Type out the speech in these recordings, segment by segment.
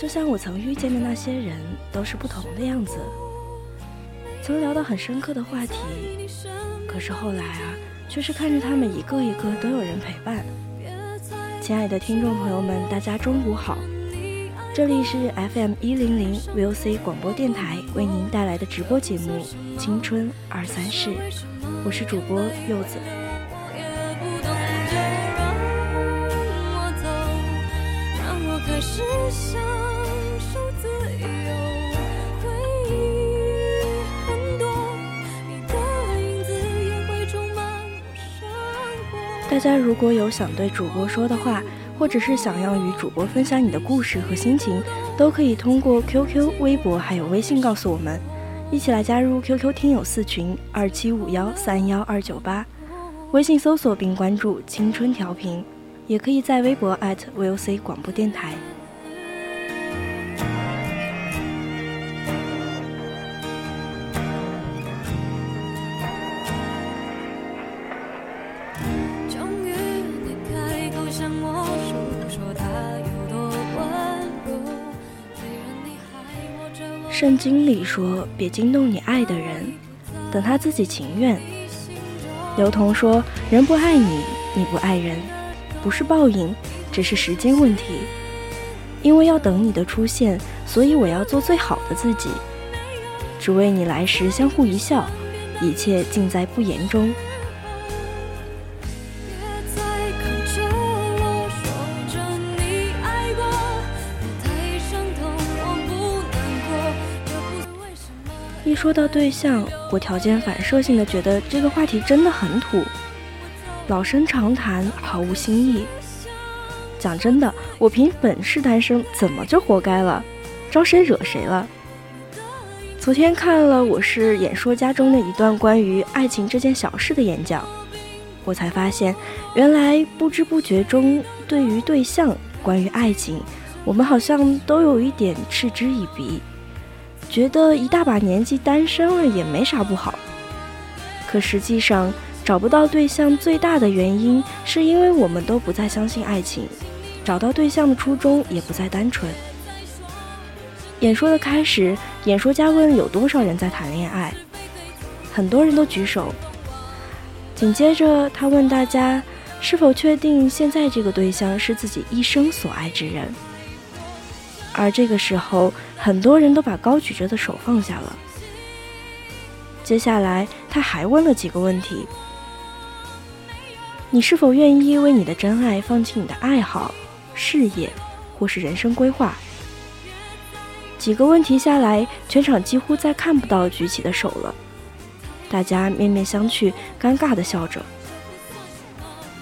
就像我曾遇见的那些人，都是不同的样子。曾聊到很深刻的话题，可是后来啊，却是看着他们一个一个都有人陪伴。亲爱的听众朋友们，大家中午好，这里是 FM 一零零 VOC 广播电台为您带来的直播节目《青春二三事》，我是主播柚子。大家如果有想对主播说的话，或者是想要与主播分享你的故事和心情，都可以通过 QQ、微博还有微信告诉我们，一起来加入 QQ 听友四群二七五幺三幺二九八，微信搜索并关注“青春调频”，也可以在微博 @VOC 广播电台。圣经里说：“别惊动你爱的人，等他自己情愿。”刘同说：“人不爱你，你不爱人，不是报应，只是时间问题。因为要等你的出现，所以我要做最好的自己，只为你来时相互一笑，一切尽在不言中。”说到对象，我条件反射性的觉得这个话题真的很土，老生常谈，毫无新意。讲真的，我凭本事单身，怎么就活该了？招谁惹谁了？昨天看了《我是演说家》中的一段关于爱情这件小事的演讲，我才发现，原来不知不觉中，对于对象，关于爱情，我们好像都有一点嗤之以鼻。觉得一大把年纪单身了也没啥不好，可实际上找不到对象最大的原因，是因为我们都不再相信爱情，找到对象的初衷也不再单纯。演说的开始，演说家问有多少人在谈恋爱，很多人都举手。紧接着他问大家是否确定现在这个对象是自己一生所爱之人。而这个时候，很多人都把高举着的手放下了。接下来，他还问了几个问题：你是否愿意为你的真爱放弃你的爱好、事业，或是人生规划？几个问题下来，全场几乎再看不到举起的手了，大家面面相觑，尴尬的笑着。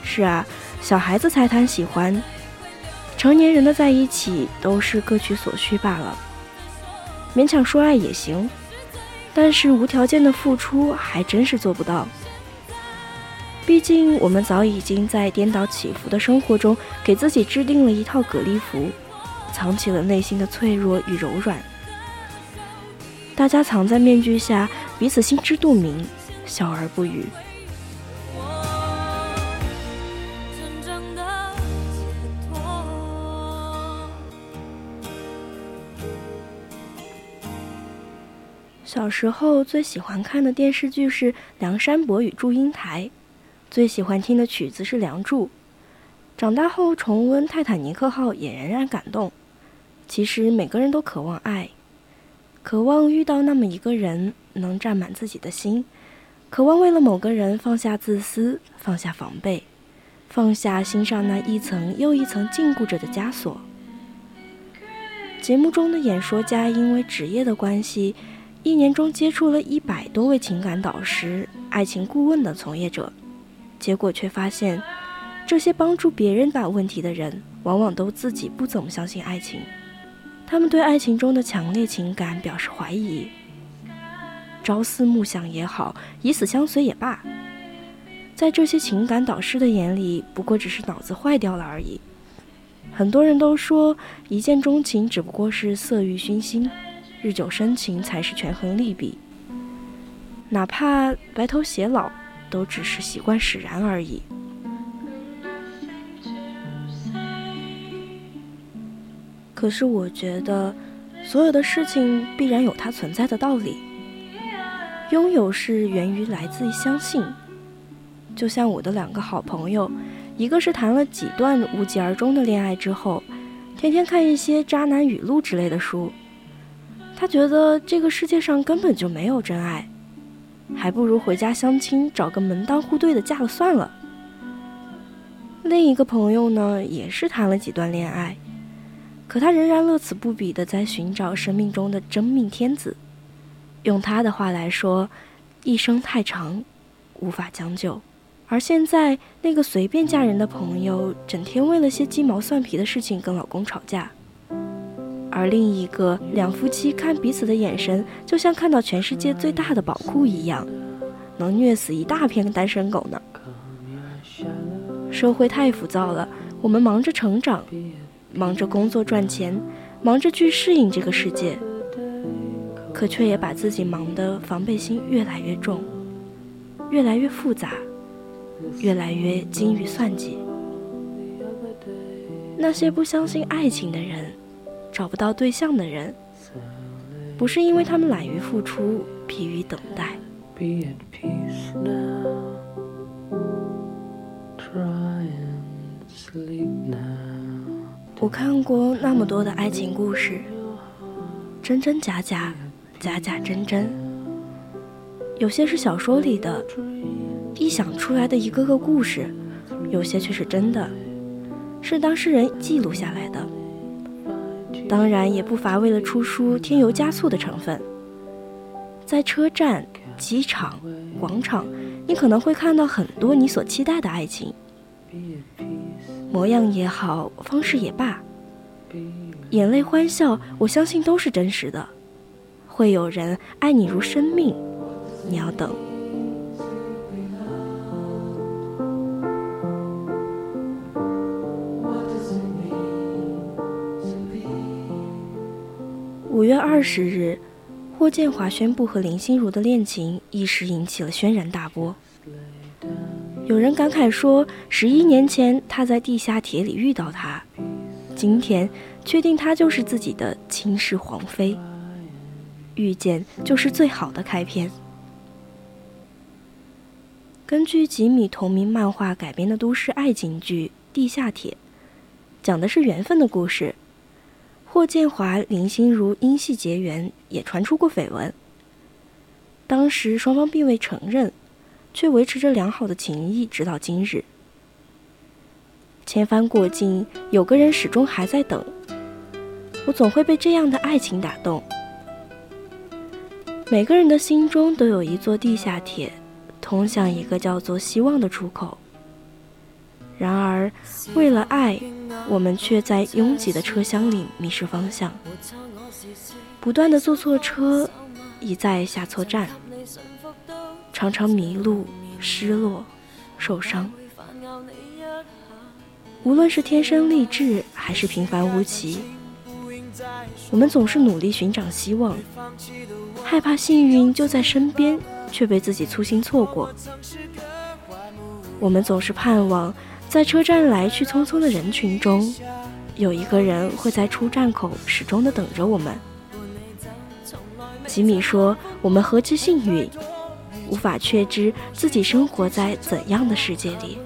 是啊，小孩子才谈喜欢。成年人的在一起都是各取所需罢了，勉强说爱也行，但是无条件的付出还真是做不到。毕竟我们早已经在颠倒起伏的生活中给自己制定了一套隔离服，藏起了内心的脆弱与柔软。大家藏在面具下，彼此心知肚明，笑而不语。小时候最喜欢看的电视剧是《梁山伯与祝英台》，最喜欢听的曲子是《梁祝》。长大后重温《泰坦尼克号》也仍然感动。其实每个人都渴望爱，渴望遇到那么一个人能占满自己的心，渴望为了某个人放下自私，放下防备，放下心上那一层又一层禁锢着的枷锁。节目中的演说家因为职业的关系。一年中接触了一百多位情感导师、爱情顾问等从业者，结果却发现，这些帮助别人把问题的人，往往都自己不怎么相信爱情。他们对爱情中的强烈情感表示怀疑，朝思暮想也好，以死相随也罢，在这些情感导师的眼里，不过只是脑子坏掉了而已。很多人都说，一见钟情只不过是色欲熏心。日久生情才是权衡利弊，哪怕白头偕老，都只是习惯使然而已。可是我觉得，所有的事情必然有它存在的道理。拥有是源于来自于相信，就像我的两个好朋友，一个是谈了几段无疾而终的恋爱之后，天天看一些渣男语录之类的书。他觉得这个世界上根本就没有真爱，还不如回家相亲，找个门当户对的嫁了算了。另一个朋友呢，也是谈了几段恋爱，可他仍然乐此不疲的在寻找生命中的真命天子。用他的话来说，一生太长，无法将就。而现在，那个随便嫁人的朋友，整天为了些鸡毛蒜皮的事情跟老公吵架。而另一个两夫妻看彼此的眼神，就像看到全世界最大的宝库一样，能虐死一大片单身狗呢。社会太浮躁了，我们忙着成长，忙着工作赚钱，忙着去适应这个世界，可却也把自己忙得防备心越来越重，越来越复杂，越来越精于算计。那些不相信爱情的人。找不到对象的人，不是因为他们懒于付出、疲于等待。我看过那么多的爱情故事，真真假假，假假真真。有些是小说里的，臆想出来的一个个故事；有些却是真的，是当事人记录下来的。当然也不乏为了出书添油加醋的成分。在车站、机场、广场，你可能会看到很多你所期待的爱情，模样也好，方式也罢，眼泪欢笑，我相信都是真实的。会有人爱你如生命，你要等。月二十日，霍建华宣布和林心如的恋情，一时引起了轩然大波。有人感慨说，十一年前他在地下铁里遇到她，今天确定她就是自己的倾世皇妃。遇见就是最好的开篇。根据吉米同名漫画改编的都市爱情剧《地下铁》，讲的是缘分的故事。霍建华、林心如因戏结缘，也传出过绯闻。当时双方并未承认，却维持着良好的情谊，直到今日。千帆过尽，有个人始终还在等。我总会被这样的爱情打动。每个人的心中都有一座地下铁，通向一个叫做希望的出口。然而，为了爱，我们却在拥挤的车厢里迷失方向，不断的坐错车，一再下错站，常常迷路、失落、受伤。无论是天生丽质，还是平凡无奇，我们总是努力寻找希望，害怕幸运就在身边，却被自己粗心错过。我们总是盼望。在车站来去匆匆的人群中，有一个人会在出站口始终的等着我们。吉米说：“我们何其幸运，无法确知自己生活在怎样的世界里。”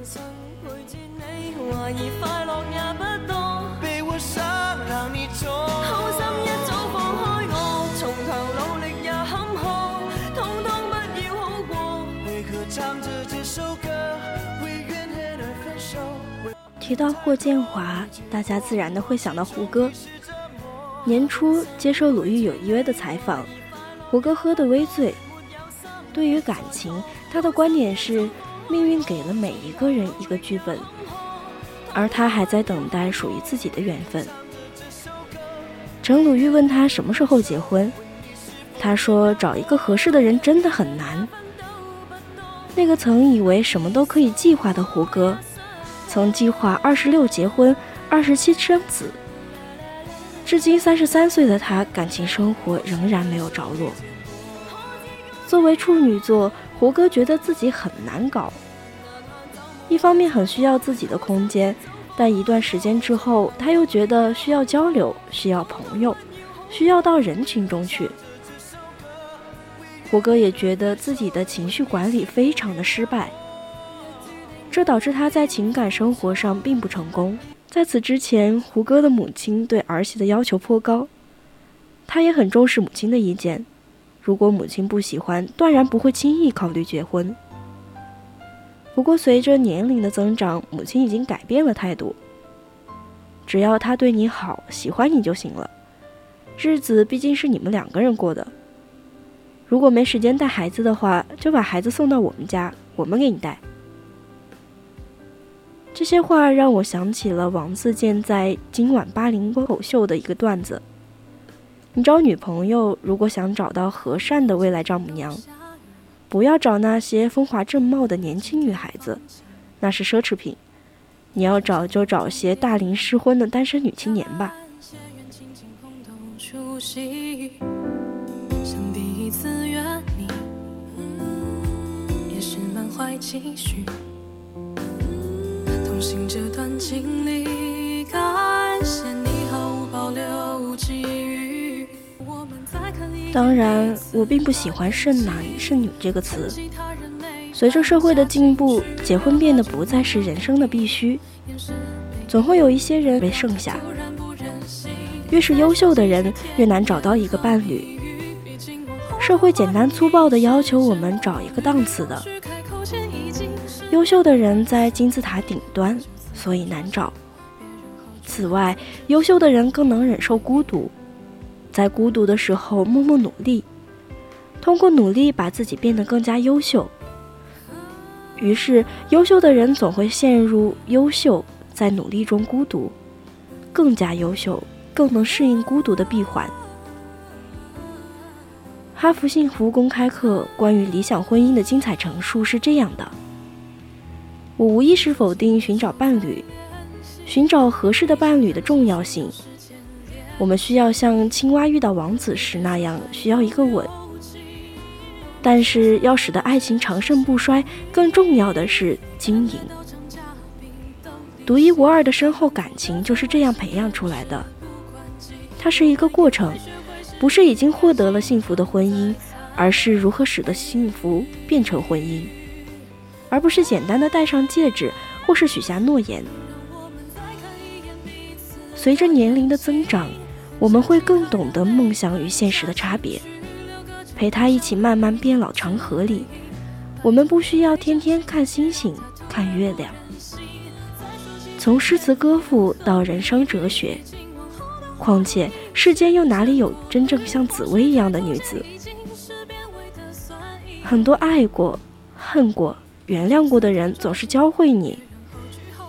提到霍建华，大家自然的会想到胡歌。年初接受鲁豫有约的采访，胡歌喝得微醉。对于感情，他的观点是：命运给了每一个人一个剧本，而他还在等待属于自己的缘分。陈鲁豫问他什么时候结婚，他说：找一个合适的人真的很难。那个曾以为什么都可以计划的胡歌。曾计划二十六结婚，二十七生子。至今三十三岁的他，感情生活仍然没有着落。作为处女座，胡歌觉得自己很难搞。一方面很需要自己的空间，但一段时间之后，他又觉得需要交流，需要朋友，需要到人群中去。胡歌也觉得自己的情绪管理非常的失败。这导致他在情感生活上并不成功。在此之前，胡歌的母亲对儿媳的要求颇高，他也很重视母亲的意见。如果母亲不喜欢，断然不会轻易考虑结婚。不过，随着年龄的增长，母亲已经改变了态度。只要他对你好，喜欢你就行了。日子毕竟是你们两个人过的。如果没时间带孩子的话，就把孩子送到我们家，我们给你带。这些话让我想起了王自健在《今晚八零脱口秀》的一个段子：你找女朋友，如果想找到和善的未来丈母娘，不要找那些风华正茂的年轻女孩子，那是奢侈品。你要找就找些大龄失婚的单身女青年吧。也是满怀期许。同行这段经历，感谢你毫无保留给予。当然，我并不喜欢“剩男剩女”这个词。随着社会的进步，结婚变得不再是人生的必须，总会有一些人被剩下。越是优秀的人，越难找到一个伴侣。社会简单粗暴地要求我们找一个档次的。优秀的人在金字塔顶端，所以难找。此外，优秀的人更能忍受孤独，在孤独的时候默默努力，通过努力把自己变得更加优秀。于是，优秀的人总会陷入优秀在努力中孤独，更加优秀，更能适应孤独的闭环。哈佛幸福公开课关于理想婚姻的精彩陈述是这样的。我无意识否定寻找伴侣，寻找合适的伴侣的重要性。我们需要像青蛙遇到王子时那样，需要一个吻。但是要使得爱情长盛不衰，更重要的是经营。独一无二的深厚感情就是这样培养出来的。它是一个过程，不是已经获得了幸福的婚姻，而是如何使得幸福变成婚姻。而不是简单的戴上戒指，或是许下诺言。随着年龄的增长，我们会更懂得梦想与现实的差别。陪他一起慢慢变老长河里，我们不需要天天看星星、看月亮。从诗词歌赋到人生哲学，况且世间又哪里有真正像紫薇一样的女子？很多爱过，恨过。原谅过的人总是教会你，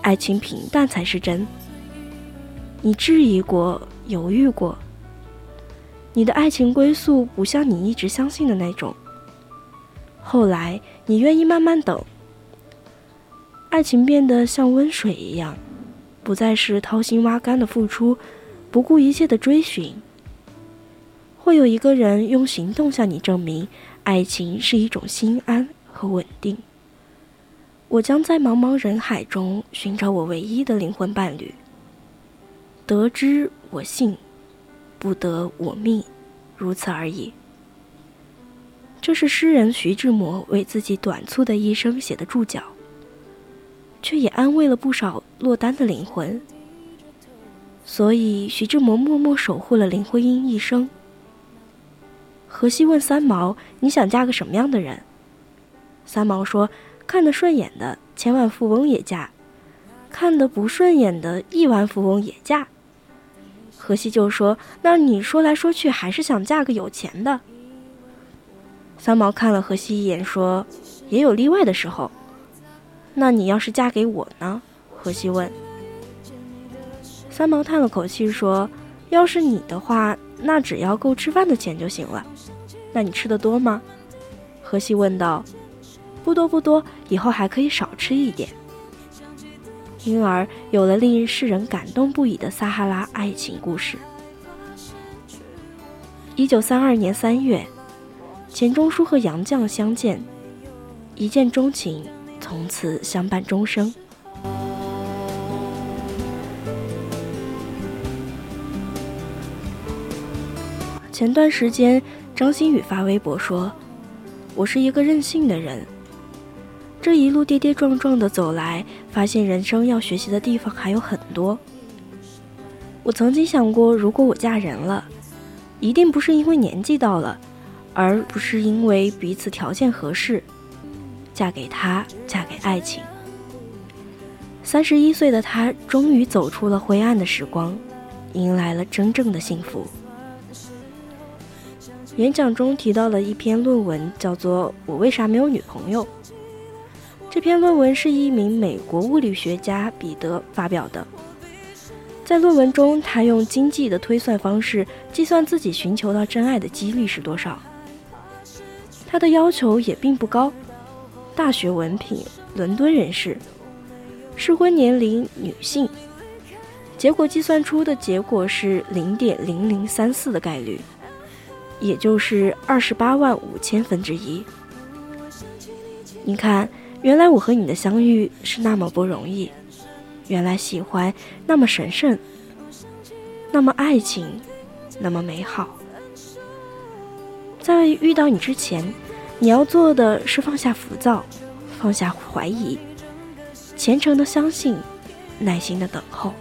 爱情平淡才是真。你质疑过，犹豫过，你的爱情归宿不像你一直相信的那种。后来你愿意慢慢等，爱情变得像温水一样，不再是掏心挖肝的付出，不顾一切的追寻。会有一个人用行动向你证明，爱情是一种心安和稳定。我将在茫茫人海中寻找我唯一的灵魂伴侣。得之我幸，不得我命，如此而已。这是诗人徐志摩为自己短促的一生写的注脚，却也安慰了不少落单的灵魂。所以，徐志摩默默守护了林徽因一生。荷西问三毛：“你想嫁个什么样的人？”三毛说：“看得顺眼的千万富翁也嫁，看得不顺眼的亿万富翁也嫁。”荷西就说：“那你说来说去还是想嫁个有钱的。”三毛看了荷西一眼，说：“也有例外的时候。”那你要是嫁给我呢？荷西问。三毛叹了口气说：“要是你的话，那只要够吃饭的钱就行了。那你吃的多吗？”荷西问道。“不多不多，以后还可以少吃一点。”因而有了令世人感动不已的撒哈拉爱情故事。一九三二年三月，钱钟书和杨绛相见，一见钟情，从此相伴终生。前段时间，张馨予发微博说：“我是一个任性的人。这一路跌跌撞撞的走来，发现人生要学习的地方还有很多。我曾经想过，如果我嫁人了，一定不是因为年纪到了，而不是因为彼此条件合适，嫁给他，嫁给爱情。三十一岁的他，终于走出了灰暗的时光，迎来了真正的幸福。”演讲中提到了一篇论文，叫做《我为啥没有女朋友》。这篇论文是一名美国物理学家彼得发表的。在论文中，他用经济的推算方式计算自己寻求到真爱的几率是多少。他的要求也并不高，大学文凭，伦敦人士，适婚年龄女性。结果计算出的结果是零点零零三四的概率。也就是二十八万五千分之一。你看，原来我和你的相遇是那么不容易，原来喜欢那么神圣，那么爱情那么美好。在遇到你之前，你要做的是放下浮躁，放下怀疑，虔诚的相信，耐心的等候。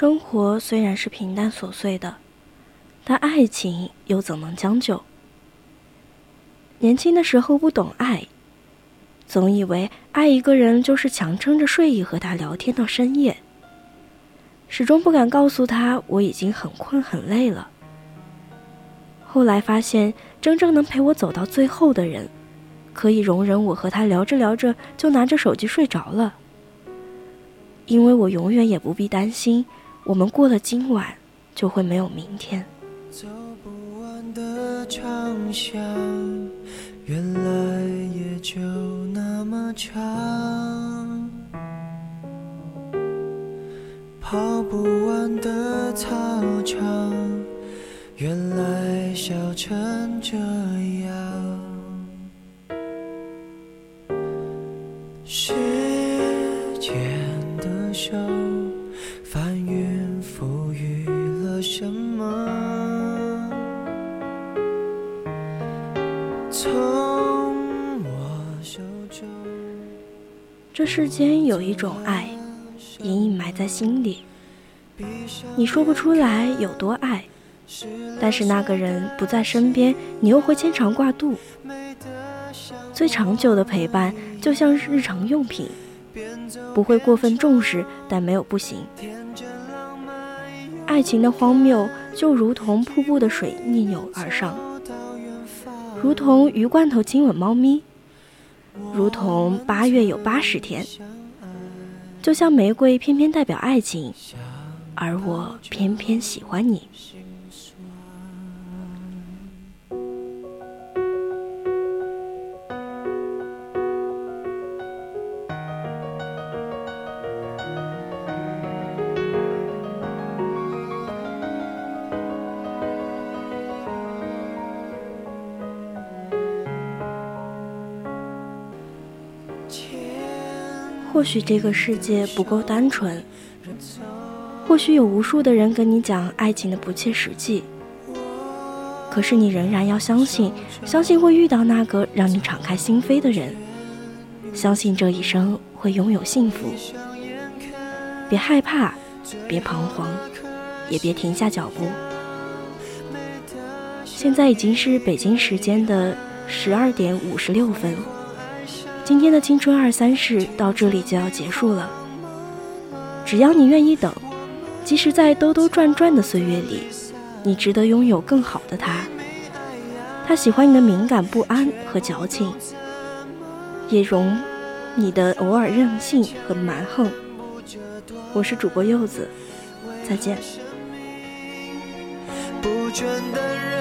生活虽然是平淡琐碎的，但爱情又怎能将就？年轻的时候不懂爱，总以为爱一个人就是强撑着睡意和他聊天到深夜，始终不敢告诉他我已经很困很累了。后来发现，真正能陪我走到最后的人，可以容忍我和他聊着聊着就拿着手机睡着了，因为我永远也不必担心。我们过了今晚，就会没有明天。走不完的长巷，原来也就那么长。跑不完的操场，原来笑成这样。世间有一种爱，隐隐埋在心里，你说不出来有多爱，但是那个人不在身边，你又会牵肠挂肚。最长久的陪伴，就像日常用品，不会过分重视，但没有不行。爱情的荒谬，就如同瀑布的水逆流而上，如同鱼罐头亲吻猫咪。如同八月有八十天，就像玫瑰偏偏代表爱情，而我偏偏喜欢你。或许这个世界不够单纯，或许有无数的人跟你讲爱情的不切实际，可是你仍然要相信，相信会遇到那个让你敞开心扉的人，相信这一生会拥有幸福。别害怕，别彷徨，也别停下脚步。现在已经是北京时间的十二点五十六分。今天的青春二三事到这里就要结束了。只要你愿意等，即使在兜兜转转的岁月里，你值得拥有更好的他。他喜欢你的敏感不安和矫情，也容你的偶尔任性和蛮横。我是主播柚子，再见。不倦的人